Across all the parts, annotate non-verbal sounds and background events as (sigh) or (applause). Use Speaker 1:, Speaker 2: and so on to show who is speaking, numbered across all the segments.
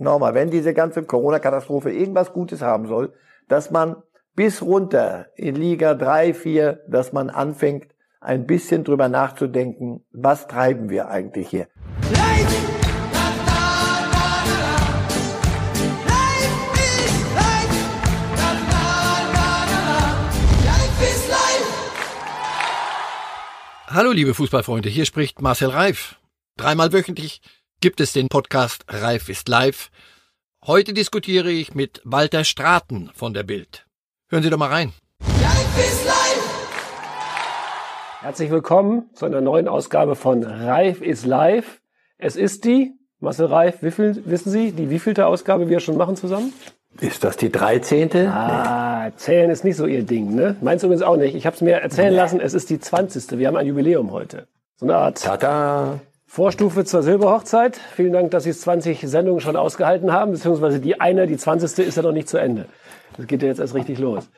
Speaker 1: nochmal, wenn diese ganze Corona-Katastrophe irgendwas Gutes haben soll, dass man bis runter in Liga 3, 4, dass man anfängt, ein bisschen drüber nachzudenken, was treiben wir eigentlich hier.
Speaker 2: Hallo liebe Fußballfreunde, hier spricht Marcel Reif. Dreimal wöchentlich gibt es den Podcast Reif ist live. Heute diskutiere ich mit Walter Straten von der Bild. Hören Sie doch mal rein. Reif ist live.
Speaker 3: Herzlich willkommen zu einer neuen Ausgabe von Reif ist live. Es ist die, Marcel Reif, wie viel, wissen Sie, die wievielte Ausgabe wir schon machen zusammen?
Speaker 1: Ist das die 13.?
Speaker 3: Ah, nee. zählen ist nicht so Ihr Ding, ne? Meinst du übrigens auch nicht. Ich habe es mir erzählen nee. lassen, es ist die 20. Wir haben ein Jubiläum heute. So eine Art
Speaker 1: Tada.
Speaker 3: Vorstufe zur Silberhochzeit. Vielen Dank, dass Sie 20 Sendungen schon ausgehalten haben, beziehungsweise die eine, die 20. ist ja noch nicht zu Ende. Das geht ja jetzt erst richtig los.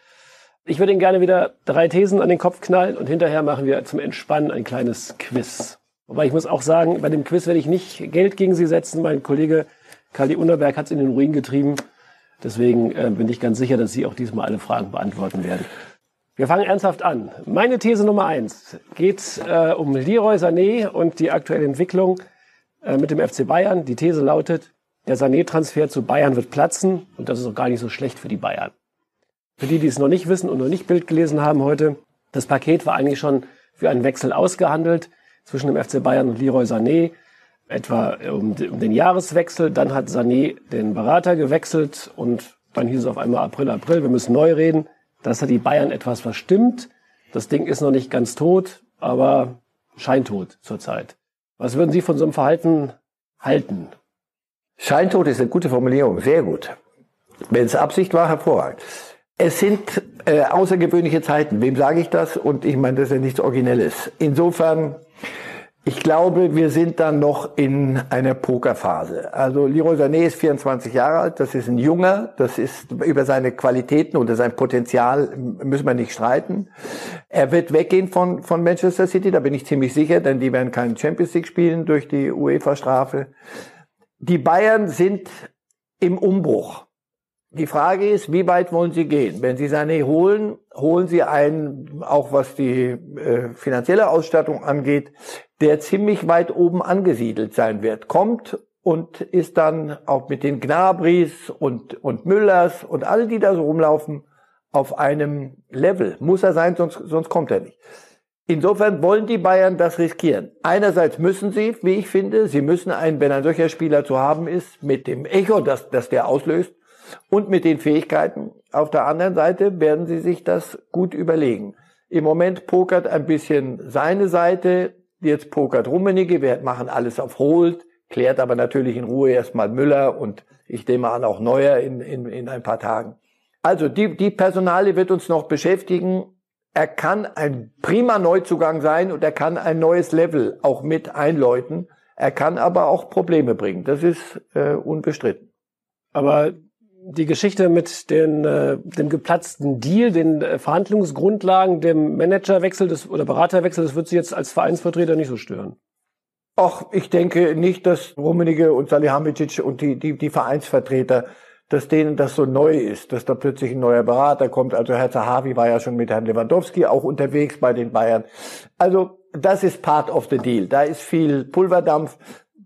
Speaker 3: Ich würde Ihnen gerne wieder drei Thesen an den Kopf knallen und hinterher machen wir zum Entspannen ein kleines Quiz. Wobei ich muss auch sagen, bei dem Quiz werde ich nicht Geld gegen Sie setzen. Mein Kollege Kali Unterberg hat es in den Ruin getrieben. Deswegen äh, bin ich ganz sicher, dass Sie auch diesmal alle Fragen beantworten werden. Wir fangen ernsthaft an. Meine These Nummer eins geht äh, um Leroy Sané und die aktuelle Entwicklung äh, mit dem FC Bayern. Die These lautet, der Sané-Transfer zu Bayern wird platzen und das ist auch gar nicht so schlecht für die Bayern. Für die, die es noch nicht wissen und noch nicht Bild gelesen haben heute, das Paket war eigentlich schon für einen Wechsel ausgehandelt zwischen dem FC Bayern und Leroy Sané etwa um, um den Jahreswechsel. Dann hat Sané den Berater gewechselt und dann hieß es auf einmal April, April, wir müssen neu reden. Das hat die Bayern etwas verstimmt. Das Ding ist noch nicht ganz tot, aber scheintot zurzeit. Was würden Sie von so einem Verhalten halten?
Speaker 1: Scheintot ist eine gute Formulierung, sehr gut. Wenn es Absicht war, hervorragend. Es sind äh, außergewöhnliche Zeiten. Wem sage ich das? Und ich meine, das ist ja nichts Originelles. Insofern ich glaube, wir sind dann noch in einer Pokerphase. Also Leroy Sané ist 24 Jahre alt, das ist ein Junger, das ist über seine Qualitäten oder sein Potenzial müssen wir nicht streiten. Er wird weggehen von, von Manchester City, da bin ich ziemlich sicher, denn die werden keinen Champions League spielen durch die UEFA-Strafe. Die Bayern sind im Umbruch. Die Frage ist, wie weit wollen Sie gehen? Wenn Sie Sané holen, holen Sie einen, auch was die äh, finanzielle Ausstattung angeht, der ziemlich weit oben angesiedelt sein wird. Kommt und ist dann auch mit den Gnabris und, und Müllers und alle, die da so rumlaufen, auf einem Level. Muss er sein, sonst, sonst kommt er nicht. Insofern wollen die Bayern das riskieren. Einerseits müssen sie, wie ich finde, sie müssen einen, wenn ein solcher Spieler zu haben ist, mit dem Echo, das, das der auslöst, und mit den Fähigkeiten. Auf der anderen Seite werden sie sich das gut überlegen. Im Moment pokert ein bisschen seine Seite, jetzt pokert Rummenigge, wir machen alles auf Hold, klärt aber natürlich in Ruhe erstmal Müller und ich nehme an auch Neuer in, in, in ein paar Tagen. Also die, die Personale wird uns noch beschäftigen. Er kann ein prima Neuzugang sein und er kann ein neues Level auch mit einläuten. Er kann aber auch Probleme bringen. Das ist äh, unbestritten.
Speaker 3: Aber die Geschichte mit den, äh, dem geplatzten Deal, den äh, Verhandlungsgrundlagen, dem Managerwechsel des, oder Beraterwechsel, das wird Sie jetzt als Vereinsvertreter nicht so stören.
Speaker 1: Ach, ich denke nicht, dass Rummenigge und Salihamidzic und die, die, die Vereinsvertreter, dass denen das so neu ist, dass da plötzlich ein neuer Berater kommt. Also Herr Zahavi war ja schon mit Herrn Lewandowski auch unterwegs bei den Bayern. Also das ist part of the deal. Da ist viel Pulverdampf.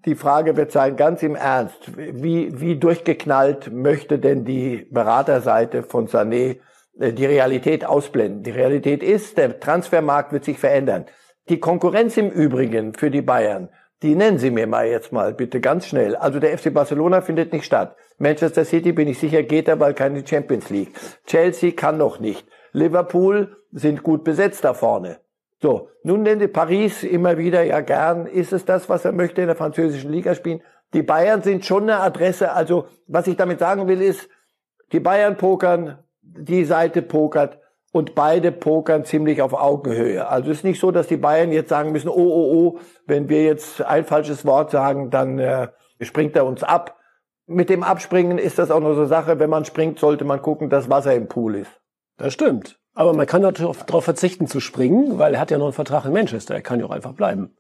Speaker 1: Die Frage wird sein, ganz im Ernst, wie, wie durchgeknallt möchte denn die Beraterseite von Sané äh, die Realität ausblenden? Die Realität ist, der Transfermarkt wird sich verändern. Die Konkurrenz im Übrigen für die Bayern, die nennen Sie mir mal jetzt mal bitte ganz schnell. Also der FC Barcelona findet nicht statt. Manchester City bin ich sicher geht weil keine Champions League. Chelsea kann noch nicht. Liverpool sind gut besetzt da vorne. So, nun nennt Paris immer wieder, ja gern, ist es das, was er möchte in der französischen Liga spielen. Die Bayern sind schon eine Adresse, also was ich damit sagen will ist, die Bayern pokern, die Seite pokert und beide pokern ziemlich auf Augenhöhe. Also es ist nicht so, dass die Bayern jetzt sagen müssen, oh, oh, oh, wenn wir jetzt ein falsches Wort sagen, dann äh, springt er uns ab. Mit dem Abspringen ist das auch nur so Sache, wenn man springt, sollte man gucken, dass Wasser im Pool ist.
Speaker 3: Das stimmt. Aber man kann natürlich darauf verzichten zu springen, weil er hat ja noch einen Vertrag in Manchester. Er kann ja auch einfach bleiben.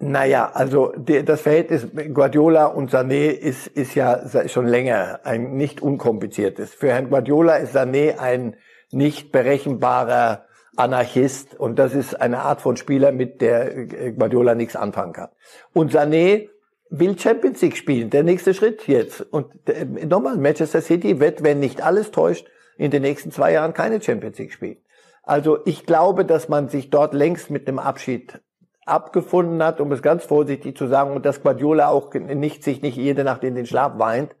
Speaker 1: Naja, also das Verhältnis Guardiola und Sané ist, ist ja schon länger ein nicht unkompliziertes. Für Herrn Guardiola ist Sané ein nicht berechenbarer Anarchist und das ist eine Art von Spieler, mit der Guardiola nichts anfangen kann. Und Sané will Champions League spielen, der nächste Schritt jetzt. Und äh, nochmal, Manchester City wird, wenn nicht alles täuscht, in den nächsten zwei Jahren keine Champions League spielen. Also ich glaube, dass man sich dort längst mit einem Abschied abgefunden hat, um es ganz vorsichtig zu sagen, und dass Guardiola auch nicht, sich nicht jede Nacht in den Schlaf weint.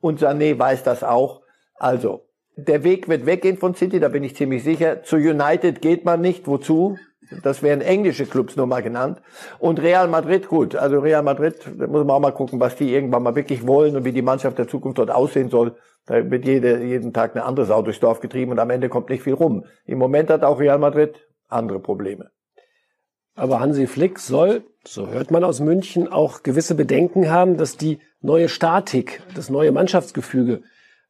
Speaker 1: Und Sané weiß das auch. Also, der Weg wird weggehen von City, da bin ich ziemlich sicher. Zu United geht man nicht. Wozu? Das wären englische Clubs nur mal genannt. Und Real Madrid, gut. Also Real Madrid, da muss man auch mal gucken, was die irgendwann mal wirklich wollen und wie die Mannschaft der Zukunft dort aussehen soll. Da wird jede, jeden Tag eine andere Sau durchs Dorf getrieben und am Ende kommt nicht viel rum. Im Moment hat auch Real Madrid andere Probleme.
Speaker 3: Aber Hansi Flick soll, so hört man aus München, auch gewisse Bedenken haben, dass die neue Statik, das neue Mannschaftsgefüge,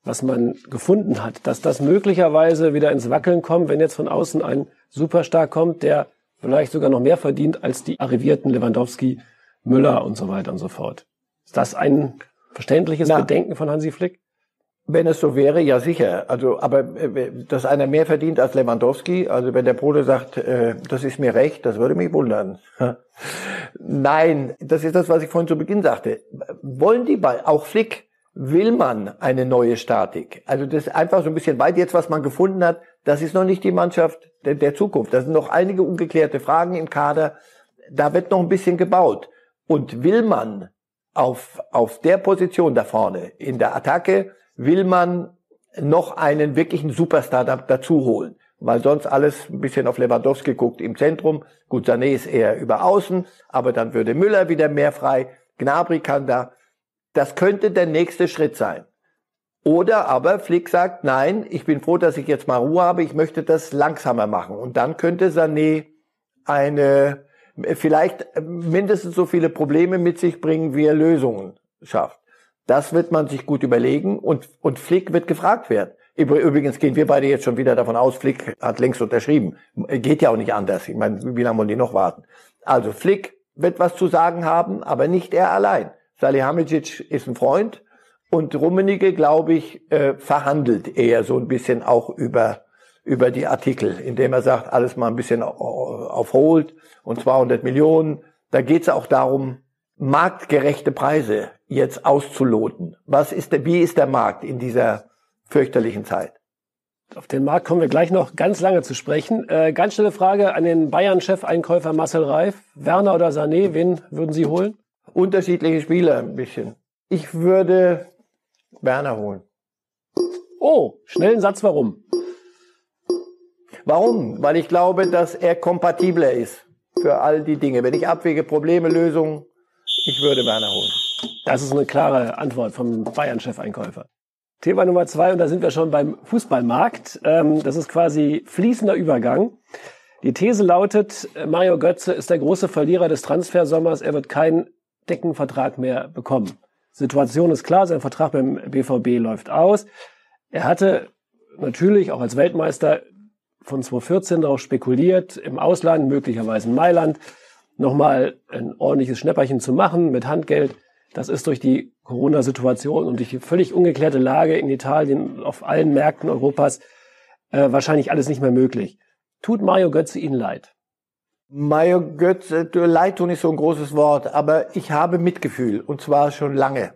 Speaker 3: was man gefunden hat, dass das möglicherweise wieder ins Wackeln kommt, wenn jetzt von außen ein Superstar kommt, der vielleicht sogar noch mehr verdient als die arrivierten Lewandowski, Müller und so weiter und so fort. Ist das ein verständliches Na, Bedenken von Hansi Flick?
Speaker 1: Wenn es so wäre, ja sicher. Also, aber äh, dass einer mehr verdient als Lewandowski, also wenn der Bruder sagt, äh, das ist mir recht, das würde mich wundern. (laughs) Nein, das ist das, was ich vorhin zu Beginn sagte. Wollen die bei, auch Flick, will man eine neue Statik? Also das ist einfach so ein bisschen weit jetzt, was man gefunden hat, das ist noch nicht die Mannschaft der, der Zukunft. Da sind noch einige ungeklärte Fragen im Kader. Da wird noch ein bisschen gebaut. Und will man auf, auf der Position da vorne in der Attacke will man noch einen wirklichen Superstar dazu holen. Weil sonst alles ein bisschen auf Lewandowski guckt im Zentrum. Gut, Sané ist eher über außen, aber dann würde Müller wieder mehr frei. Gnabry kann da. Das könnte der nächste Schritt sein. Oder aber Flick sagt, nein, ich bin froh, dass ich jetzt mal Ruhe habe, ich möchte das langsamer machen. Und dann könnte Sané eine, vielleicht mindestens so viele Probleme mit sich bringen, wie er Lösungen schafft. Das wird man sich gut überlegen und, und Flick wird gefragt werden. Übrigens gehen wir beide jetzt schon wieder davon aus, Flick hat längst unterschrieben. Geht ja auch nicht anders. Ich meine, wie lange wollen die noch warten? Also Flick wird was zu sagen haben, aber nicht er allein. Salihamidzic ist ein Freund und Rummenigge, glaube ich, äh, verhandelt eher so ein bisschen auch über über die Artikel, indem er sagt, alles mal ein bisschen auf Hold und 200 Millionen. Da geht es auch darum, marktgerechte Preise jetzt auszuloten. Was ist der, wie ist der Markt in dieser fürchterlichen Zeit?
Speaker 3: Auf den Markt kommen wir gleich noch ganz lange zu sprechen. Äh, ganz schnelle Frage an den Bayern-Chefeinkäufer Marcel Reif. Werner oder Sané, wen würden Sie holen?
Speaker 1: Unterschiedliche Spieler ein bisschen. Ich würde Werner holen.
Speaker 3: Oh, schnellen Satz, warum?
Speaker 1: Warum? Weil ich glaube, dass er kompatibler ist für all die Dinge. Wenn ich abwäge, Probleme, Lösungen, ich würde Werner holen.
Speaker 3: Das ist eine klare Antwort vom Bayern-Chefeinkäufer. Thema Nummer zwei, und da sind wir schon beim Fußballmarkt. Ähm, das ist quasi fließender Übergang. Die These lautet, Mario Götze ist der große Verlierer des Transfersommers. Er wird keinen Deckenvertrag mehr bekommen. Situation ist klar, sein Vertrag beim BVB läuft aus. Er hatte natürlich auch als Weltmeister von 2014 darauf spekuliert, im Ausland, möglicherweise in Mailand, nochmal ein ordentliches Schnäpperchen zu machen mit Handgeld. Das ist durch die Corona-Situation und durch die völlig ungeklärte Lage in Italien auf allen Märkten Europas äh, wahrscheinlich alles nicht mehr möglich. Tut Mario Götze Ihnen leid?
Speaker 1: Mario Götze, leid tun ist so ein großes Wort, aber ich habe Mitgefühl und zwar schon lange.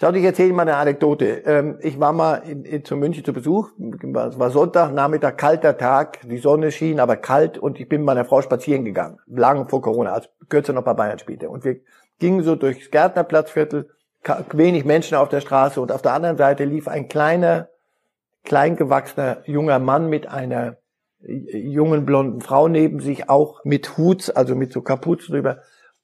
Speaker 1: Schau, ich erzähle mal eine Anekdote. Ähm, ich war mal in, in, zu München zu Besuch. Es war Sonntag, Nachmittag, kalter Tag. Die Sonne schien, aber kalt. Und ich bin mit meiner Frau spazieren gegangen. Lang vor Corona, als Götze noch bei Bayern spielte. Und wir gingen so durchs Gärtnerplatzviertel. Wenig Menschen auf der Straße. Und auf der anderen Seite lief ein kleiner, kleingewachsener junger Mann mit einer jungen blonden Frau neben sich, auch mit Hut, also mit so Kapuzen drüber.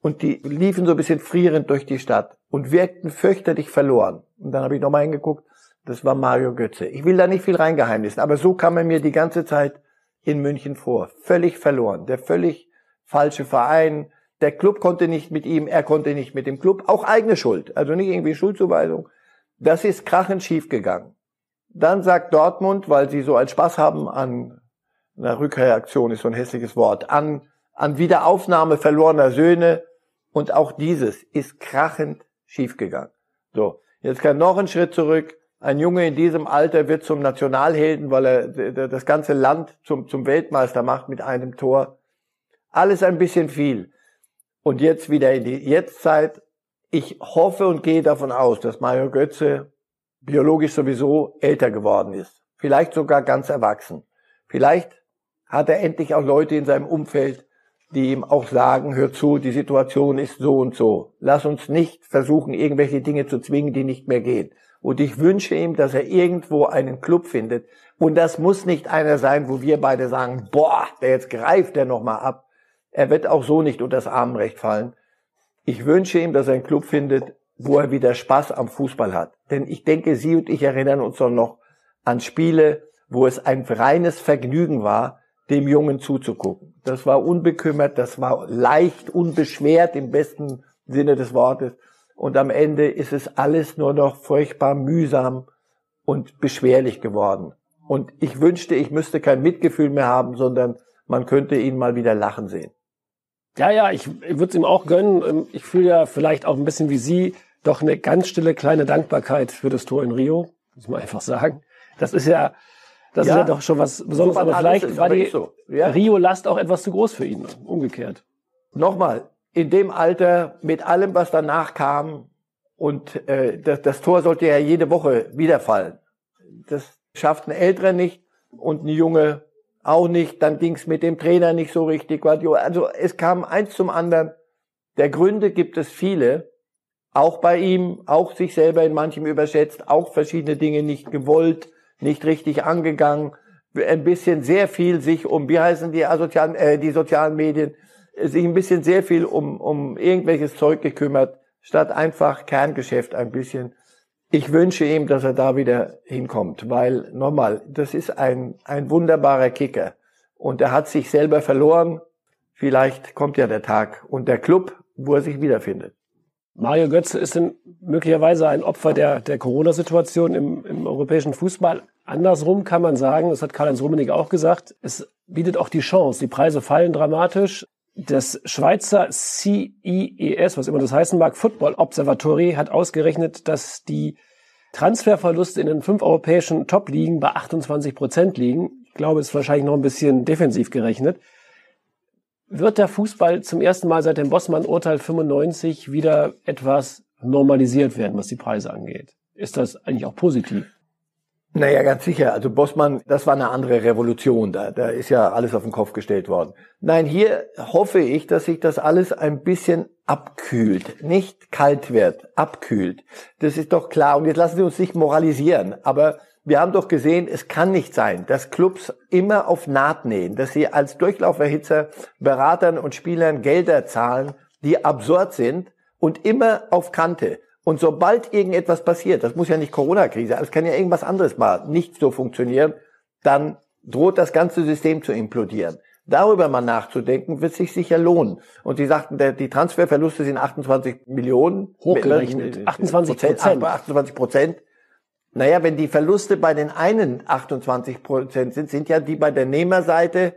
Speaker 1: Und die liefen so ein bisschen frierend durch die Stadt und wirkten fürchterlich verloren. Und dann habe ich nochmal hingeguckt, das war Mario Götze. Ich will da nicht viel reingeheimnissen, aber so kam er mir die ganze Zeit in München vor. Völlig verloren. Der völlig falsche Verein. Der Club konnte nicht mit ihm, er konnte nicht mit dem Club. Auch eigene Schuld. Also nicht irgendwie Schuldzuweisung. Das ist krachend schief gegangen. Dann sagt Dortmund, weil sie so einen Spaß haben an einer Rückreaktion, ist so ein hässliches Wort, an, an Wiederaufnahme verlorener Söhne, Und auch dieses ist krachend schiefgegangen. So, jetzt kann noch ein Schritt zurück. Ein Junge in diesem Alter wird zum Nationalhelden, weil er das ganze Land zum, zum Weltmeister macht mit einem Tor. Alles ein bisschen viel. Und jetzt wieder in die Jetztzeit. Ich hoffe und gehe davon aus, dass Mario Götze biologisch sowieso älter geworden ist. Vielleicht sogar ganz erwachsen. Vielleicht hat er endlich auch Leute in seinem Umfeld, die ihm auch sagen, hör zu, die Situation ist so und so. Lass uns nicht versuchen, irgendwelche Dinge zu zwingen, die nicht mehr gehen. Und ich wünsche ihm, dass er irgendwo einen Club findet. Und das muss nicht einer sein, wo wir beide sagen, boah, der jetzt greift der nochmal ab. Er wird auch so nicht unter das Armenrecht fallen. Ich wünsche ihm, dass er einen Club findet, wo er wieder Spaß am Fußball hat. Denn ich denke, Sie und ich erinnern uns doch noch an Spiele, wo es ein reines Vergnügen war, dem Jungen zuzugucken. Das war unbekümmert, das war leicht, unbeschwert im besten Sinne des Wortes. Und am Ende ist es alles nur noch furchtbar mühsam und beschwerlich geworden. Und ich wünschte, ich müsste kein Mitgefühl mehr haben, sondern man könnte ihn mal wieder lachen sehen.
Speaker 3: Ja, ja, ich, ich würde es ihm auch gönnen. Ähm, ich fühle ja vielleicht auch ein bisschen wie Sie doch eine ganz stille kleine Dankbarkeit für das Tor in Rio, muss man einfach sagen. Das ist ja, das ja, ist ja doch schon was Besonderes. So aber vielleicht war die so. ja. Rio-Last auch etwas zu groß für ihn, umgekehrt.
Speaker 1: Nochmal, in dem Alter, mit allem, was danach kam, und äh, das, das Tor sollte ja jede Woche wiederfallen. Das schafft ein Älterer nicht und ein Junge auch nicht. Dann ging's mit dem Trainer nicht so richtig. Also es kam eins zum anderen. Der Gründe gibt es viele. Auch bei ihm, auch sich selber in manchem überschätzt, auch verschiedene Dinge nicht gewollt nicht richtig angegangen, ein bisschen sehr viel sich um, wie heißen die asozialen, äh, die sozialen Medien, sich ein bisschen sehr viel um, um irgendwelches Zeug gekümmert, statt einfach Kerngeschäft ein bisschen. Ich wünsche ihm, dass er da wieder hinkommt, weil nochmal, das ist ein, ein wunderbarer Kicker. Und er hat sich selber verloren. Vielleicht kommt ja der Tag und der Club, wo er sich wiederfindet.
Speaker 3: Mario Götze ist denn möglicherweise ein Opfer der, der Corona-Situation im, im europäischen Fußball. Andersrum kann man sagen, das hat Karl-Heinz Rummenigge auch gesagt, es bietet auch die Chance. Die Preise fallen dramatisch. Das Schweizer CIES, was immer das heißen mag, Football Observatory, hat ausgerechnet, dass die Transferverluste in den fünf europäischen Top-Ligen bei 28 Prozent liegen. Ich glaube, es ist wahrscheinlich noch ein bisschen defensiv gerechnet wird der Fußball zum ersten Mal seit dem Bossmann-Urteil 95 wieder etwas normalisiert werden, was die Preise angeht. Ist das eigentlich auch positiv?
Speaker 1: Naja, ganz sicher. Also Bossmann, das war eine andere Revolution. Da, da ist ja alles auf den Kopf gestellt worden. Nein, hier hoffe ich, dass sich das alles ein bisschen abkühlt. Nicht kalt wird, abkühlt. Das ist doch klar. Und jetzt lassen Sie uns nicht moralisieren. Aber wir haben doch gesehen, es kann nicht sein, dass Clubs immer auf Naht nähen, dass sie als Durchlauferhitzer Beratern und Spielern Gelder zahlen, die absurd sind und immer auf Kante. Und sobald irgendetwas passiert, das muss ja nicht Corona-Krise, es kann ja irgendwas anderes mal nicht so funktionieren, dann droht das ganze System zu implodieren. Darüber mal nachzudenken, wird sich sicher lohnen. Und Sie sagten, die Transferverluste sind 28 Millionen.
Speaker 3: Hochgerechnet. 28 Prozent.
Speaker 1: 28 Prozent. Naja, wenn die Verluste bei den einen 28 Prozent sind, sind ja die bei der Nehmerseite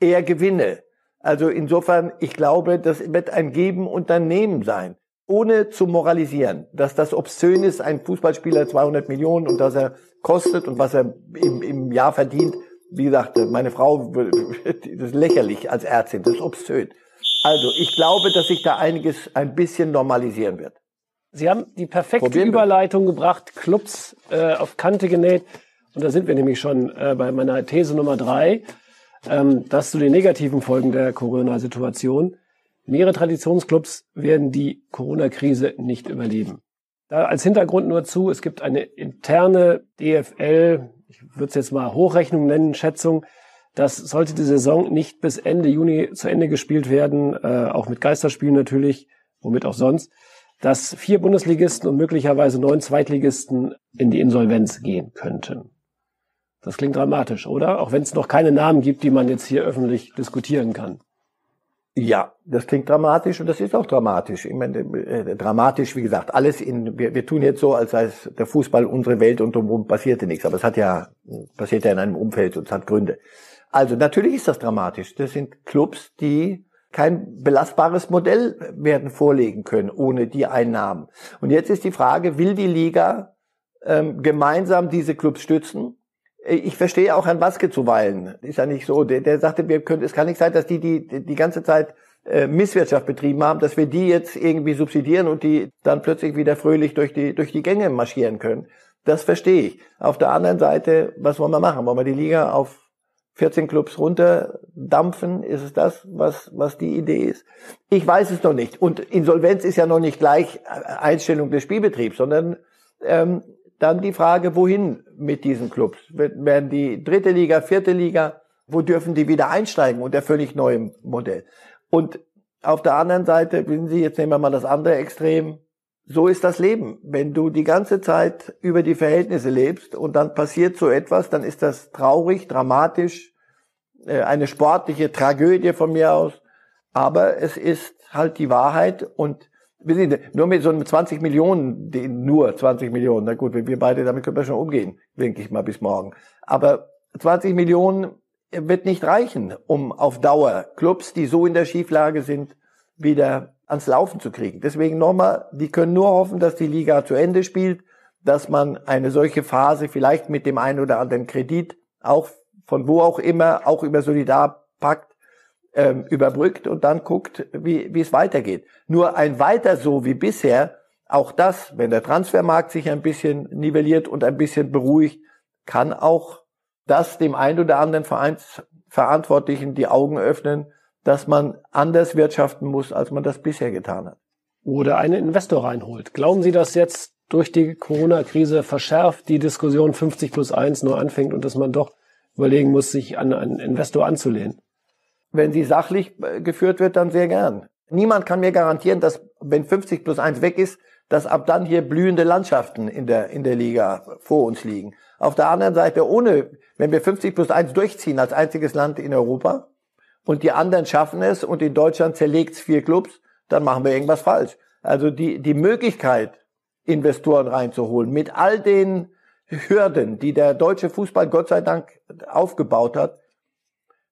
Speaker 1: eher Gewinne. Also insofern, ich glaube, das wird ein Geben und ein Nehmen sein. Ohne zu moralisieren, dass das obszön ist, ein Fußballspieler 200 Millionen und dass er kostet und was er im, im Jahr verdient. Wie gesagt, meine Frau, (laughs) das ist lächerlich als Ärztin, das ist obszön. Also ich glaube, dass sich da einiges ein bisschen normalisieren wird.
Speaker 3: Sie haben die perfekte Probieren Überleitung wir. gebracht, Clubs äh, auf Kante genäht. Und da sind wir nämlich schon äh, bei meiner These Nummer drei, ähm, dass zu den negativen Folgen der Corona-Situation mehrere Traditionsclubs werden die Corona-Krise nicht überleben. Da als Hintergrund nur zu, es gibt eine interne DFL, ich würde es jetzt mal Hochrechnung nennen, Schätzung, dass sollte die Saison nicht bis Ende Juni zu Ende gespielt werden, äh, auch mit Geisterspielen natürlich, womit auch sonst, dass vier Bundesligisten und möglicherweise neun Zweitligisten in die Insolvenz gehen könnten. Das klingt dramatisch, oder? Auch wenn es noch keine Namen gibt, die man jetzt hier öffentlich diskutieren kann.
Speaker 1: Ja, das klingt dramatisch und das ist auch dramatisch. Ich meine, äh, dramatisch, wie gesagt, alles in, wir, wir tun jetzt so, als sei es der Fußball unsere Welt und drumherum passierte nichts. Aber es hat ja, passiert ja in einem Umfeld und es hat Gründe. Also natürlich ist das dramatisch. Das sind Clubs, die kein belastbares Modell werden vorlegen können ohne die Einnahmen. Und jetzt ist die Frage, will die Liga ähm, gemeinsam diese Clubs stützen? Ich verstehe auch Herrn Waske zuweilen. Ist ja nicht so. Der, der sagte, wir können, es kann nicht sein, dass die die, die ganze Zeit äh, Misswirtschaft betrieben haben, dass wir die jetzt irgendwie subsidieren und die dann plötzlich wieder fröhlich durch die, durch die Gänge marschieren können. Das verstehe ich. Auf der anderen Seite, was wollen wir machen? Wollen wir die Liga auf 14 Clubs runterdampfen? Ist es das, was, was die Idee ist? Ich weiß es noch nicht. Und Insolvenz ist ja noch nicht gleich Einstellung des Spielbetriebs, sondern ähm, dann die Frage, wohin mit diesen Clubs? Werden die dritte Liga, vierte Liga? Wo dürfen die wieder einsteigen unter völlig neuem Modell? Und auf der anderen Seite, wissen Sie, jetzt nehmen wir mal das andere Extrem. So ist das Leben. Wenn du die ganze Zeit über die Verhältnisse lebst und dann passiert so etwas, dann ist das traurig, dramatisch, äh, eine sportliche Tragödie von mir aus. Aber es ist halt die Wahrheit und Sie, nur mit so einem 20 Millionen, nur 20 Millionen, na gut, wir beide, damit können wir schon umgehen, denke ich mal, bis morgen. Aber 20 Millionen wird nicht reichen, um auf Dauer Clubs, die so in der Schieflage sind, wieder ans Laufen zu kriegen. Deswegen nochmal, die können nur hoffen, dass die Liga zu Ende spielt, dass man eine solche Phase vielleicht mit dem einen oder anderen Kredit auch von wo auch immer, auch über Solidarpakt ähm, überbrückt und dann guckt, wie, wie es weitergeht. Nur ein weiter so wie bisher, auch das, wenn der Transfermarkt sich ein bisschen nivelliert und ein bisschen beruhigt, kann auch das dem einen oder anderen Vereinsverantwortlichen die Augen öffnen, dass man anders wirtschaften muss, als man das bisher getan hat.
Speaker 3: Oder einen Investor reinholt. Glauben Sie, dass jetzt durch die Corona-Krise verschärft die Diskussion 50 plus 1 nur anfängt und dass man doch überlegen muss, sich an einen Investor anzulehnen?
Speaker 1: Wenn sie sachlich äh, geführt wird, dann sehr gern. Niemand kann mir garantieren, dass wenn 50 plus 1 weg ist, dass ab dann hier blühende Landschaften in der, in der Liga vor uns liegen. Auf der anderen Seite, ohne, wenn wir 50 plus 1 durchziehen als einziges Land in Europa und die anderen schaffen es und in Deutschland zerlegt es vier Clubs, dann machen wir irgendwas falsch. Also die, die Möglichkeit, Investoren reinzuholen mit all den Hürden, die der deutsche Fußball Gott sei Dank aufgebaut hat,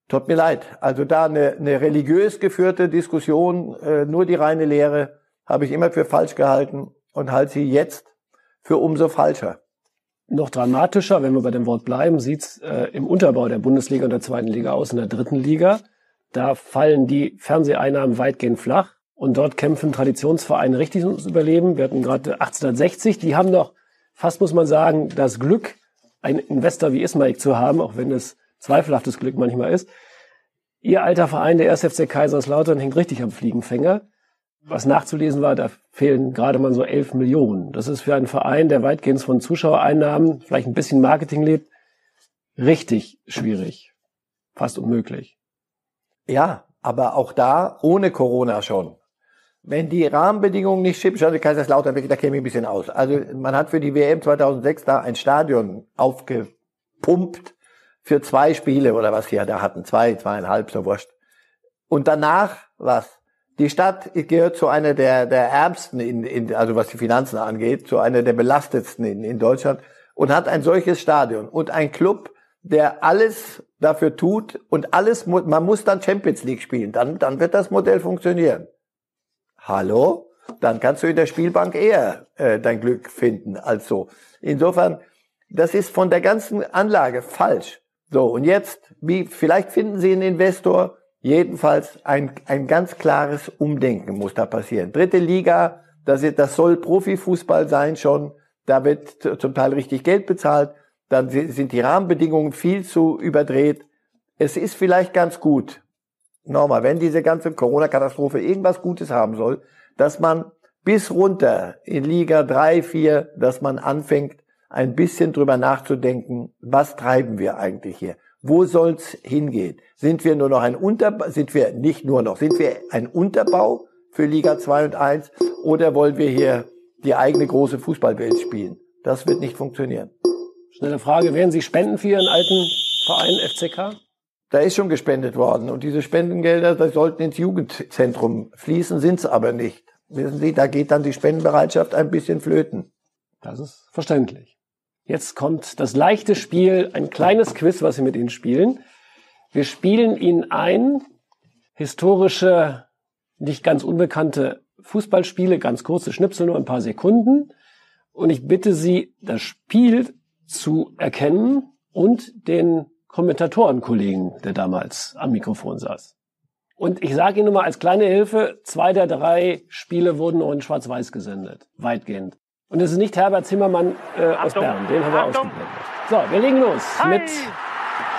Speaker 1: tut mir leid. Also da eine, eine religiös geführte Diskussion, äh, nur die reine Lehre, habe ich immer für falsch gehalten und halte sie jetzt für umso falscher.
Speaker 3: Noch dramatischer, wenn wir bei dem Wort bleiben, sieht's äh, im Unterbau der Bundesliga und der zweiten Liga aus, in der dritten Liga. Da fallen die Fernseheinnahmen weitgehend flach und dort kämpfen Traditionsvereine richtig ums Überleben. Wir hatten gerade 1860, die haben doch fast, muss man sagen, das Glück, einen Investor wie Ismaik zu haben, auch wenn es zweifelhaftes Glück manchmal ist. Ihr alter Verein, der 1. FC Kaiserslautern, hängt richtig am Fliegenfänger was nachzulesen war, da fehlen gerade mal so 11 Millionen. Das ist für einen Verein, der weitgehend von Zuschauereinnahmen, vielleicht ein bisschen Marketing lebt, richtig schwierig. Fast unmöglich.
Speaker 1: Ja, aber auch da ohne Corona schon. Wenn die Rahmenbedingungen nicht schauen Sie Kaiserslautern, da käme ich ein bisschen aus. Also man hat für die WM 2006 da ein Stadion aufgepumpt für zwei Spiele oder was sie da hatten. Zwei, zweieinhalb, so wurscht. Und danach was? Die Stadt gehört zu einer der, der ärmsten, in, in, also was die Finanzen angeht, zu einer der belastetsten in, in Deutschland und hat ein solches Stadion und ein Club, der alles dafür tut und alles, man muss dann Champions League spielen, dann, dann wird das Modell funktionieren. Hallo? Dann kannst du in der Spielbank eher äh, dein Glück finden als so. Insofern, das ist von der ganzen Anlage falsch. So, und jetzt, wie, vielleicht finden Sie einen Investor, Jedenfalls ein, ein ganz klares Umdenken muss da passieren. Dritte Liga, das, das soll Profifußball sein schon. Da wird zum Teil richtig Geld bezahlt. Dann sind die Rahmenbedingungen viel zu überdreht. Es ist vielleicht ganz gut, nochmal, wenn diese ganze Corona-Katastrophe irgendwas Gutes haben soll, dass man bis runter in Liga 3, 4, dass man anfängt, ein bisschen drüber nachzudenken, was treiben wir eigentlich hier? Wo soll's hingehen? Sind wir nur noch ein Unterbau, sind wir nicht nur noch, sind wir ein Unterbau für Liga 2 und 1 oder wollen wir hier die eigene große Fußballwelt spielen? Das wird nicht funktionieren.
Speaker 3: Schnelle Frage, werden Sie spenden für Ihren alten Verein FCK?
Speaker 1: Da ist schon gespendet worden und diese Spendengelder, das sollten ins Jugendzentrum fließen, sind's aber nicht. Wissen Sie, da geht dann die Spendenbereitschaft ein bisschen flöten.
Speaker 3: Das ist verständlich. Jetzt kommt das leichte Spiel, ein kleines Quiz, was wir mit Ihnen spielen. Wir spielen Ihnen ein, historische, nicht ganz unbekannte Fußballspiele, ganz kurze Schnipsel, nur ein paar Sekunden. Und ich bitte Sie, das Spiel zu erkennen und den Kommentatorenkollegen, der damals am Mikrofon saß. Und ich sage Ihnen nur mal als kleine Hilfe, zwei der drei Spiele wurden nur in Schwarz-Weiß gesendet, weitgehend. Und es ist nicht Herbert Zimmermann äh, aus Bern, den haben wir Achtung. ausgeblendet. So, wir legen los Hi. mit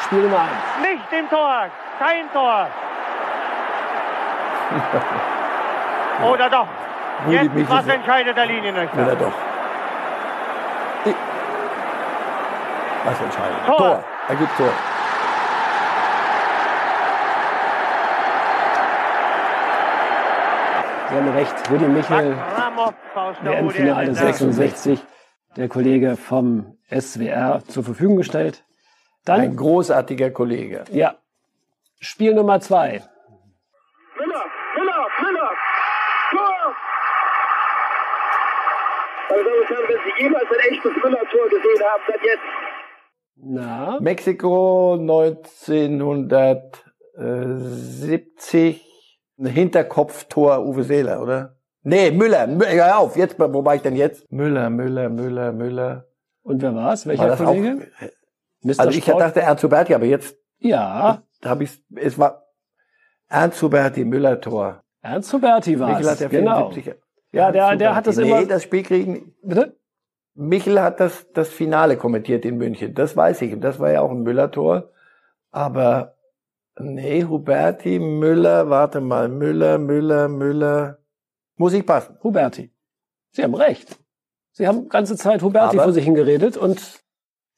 Speaker 3: Spiel Nummer 1.
Speaker 4: Nicht im Tor, kein Tor. (laughs) Oder doch? Jetzt, was entscheidet der Linienrichter?
Speaker 1: Oder doch? Was entscheidet?
Speaker 4: Tor. Tor.
Speaker 1: Er gibt Tor.
Speaker 3: Sie haben recht, Rudi Michel, WM-Finale 66, der Kollege vom SWR zur Verfügung gestellt.
Speaker 1: Dann, Ein großartiger Kollege.
Speaker 3: Ja. Spiel Nummer zwei.
Speaker 4: Müller, Müller, Müller, Tor! Meine Damen und Herren, wenn Sie jemals ein echtes Müller-Tor gesehen haben, dann jetzt.
Speaker 1: Na? Mexiko 1970 ein Hinterkopftor Uwe Seeler, oder? Nee, Müller. Ja, auf. Jetzt, wo war ich denn jetzt? Müller, Müller, Müller, Müller.
Speaker 3: Und wer war's? Welcher war Kollege? Auch,
Speaker 1: Mr. Also ich Sport? dachte Ernst Huberti, aber jetzt.
Speaker 3: Ja.
Speaker 1: Da habe ich, es war Ernst Huberti, Müller-Tor.
Speaker 3: Ernst Huberti war es. Genau. Ja, der, der hat das
Speaker 1: nee,
Speaker 3: immer.
Speaker 1: das Spiel kriegen. Bitte? Michel hat das, das Finale kommentiert in München. Das weiß ich. Und das war ja auch ein Müller-Tor. Aber Nee, Huberti, Müller, warte mal, Müller, Müller, Müller. Muss ich passen.
Speaker 3: Huberti. Sie haben recht. Sie haben ganze Zeit Huberti Aber vor sich hingeredet und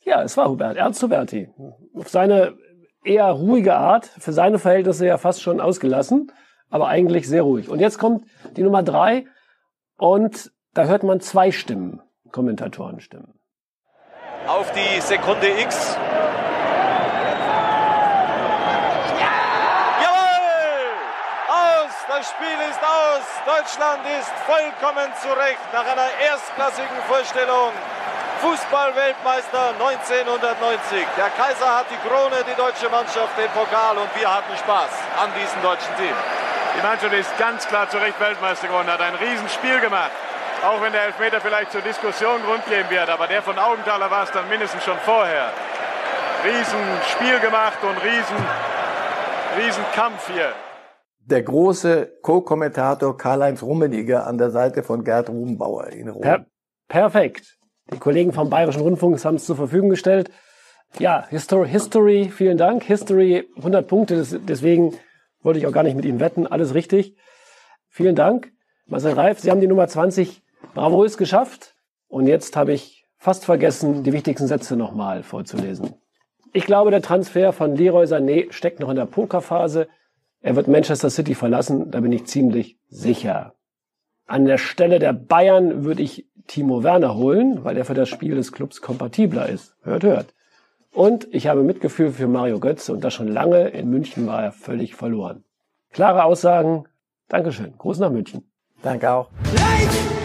Speaker 3: ja, es war Huberti, Ernst Huberti. Auf seine eher ruhige Art, für seine Verhältnisse ja fast schon ausgelassen, aber eigentlich sehr ruhig. Und jetzt kommt die Nummer drei und da hört man zwei Stimmen, Kommentatorenstimmen.
Speaker 5: Auf die Sekunde X Das Spiel ist aus. Deutschland ist vollkommen zurecht nach einer erstklassigen Vorstellung. Fußball-Weltmeister 1990. Der Kaiser hat die Krone, die deutsche Mannschaft den Pokal und wir hatten Spaß an diesem deutschen Team.
Speaker 6: Die Mannschaft ist ganz klar zu Recht Weltmeister geworden, hat ein Riesenspiel gemacht. Auch wenn der Elfmeter vielleicht zur Diskussion Grund geben wird, aber der von Augenthaler war es dann mindestens schon vorher. Riesenspiel gemacht und riesen, Riesenkampf hier
Speaker 1: der große Co-Kommentator Karl-Heinz Rummeniger an der Seite von Gerd Rubenbauer in Rom. Per
Speaker 3: perfekt. Die Kollegen vom Bayerischen Rundfunk haben es zur Verfügung gestellt. Ja, History, History, vielen Dank. History, 100 Punkte, deswegen wollte ich auch gar nicht mit Ihnen wetten. Alles richtig. Vielen Dank. Marcel Reif, Sie haben die Nummer 20 bravourös geschafft. Und jetzt habe ich fast vergessen, die wichtigsten Sätze nochmal vorzulesen. Ich glaube, der Transfer von Leroy Sané steckt noch in der Pokerphase. Er wird Manchester City verlassen, da bin ich ziemlich sicher. An der Stelle der Bayern würde ich Timo Werner holen, weil er für das Spiel des Clubs kompatibler ist. Hört, hört. Und ich habe Mitgefühl für Mario Götze und das schon lange. In München war er völlig verloren. Klare Aussagen. Dankeschön. Gruß nach München.
Speaker 1: Danke auch. Light!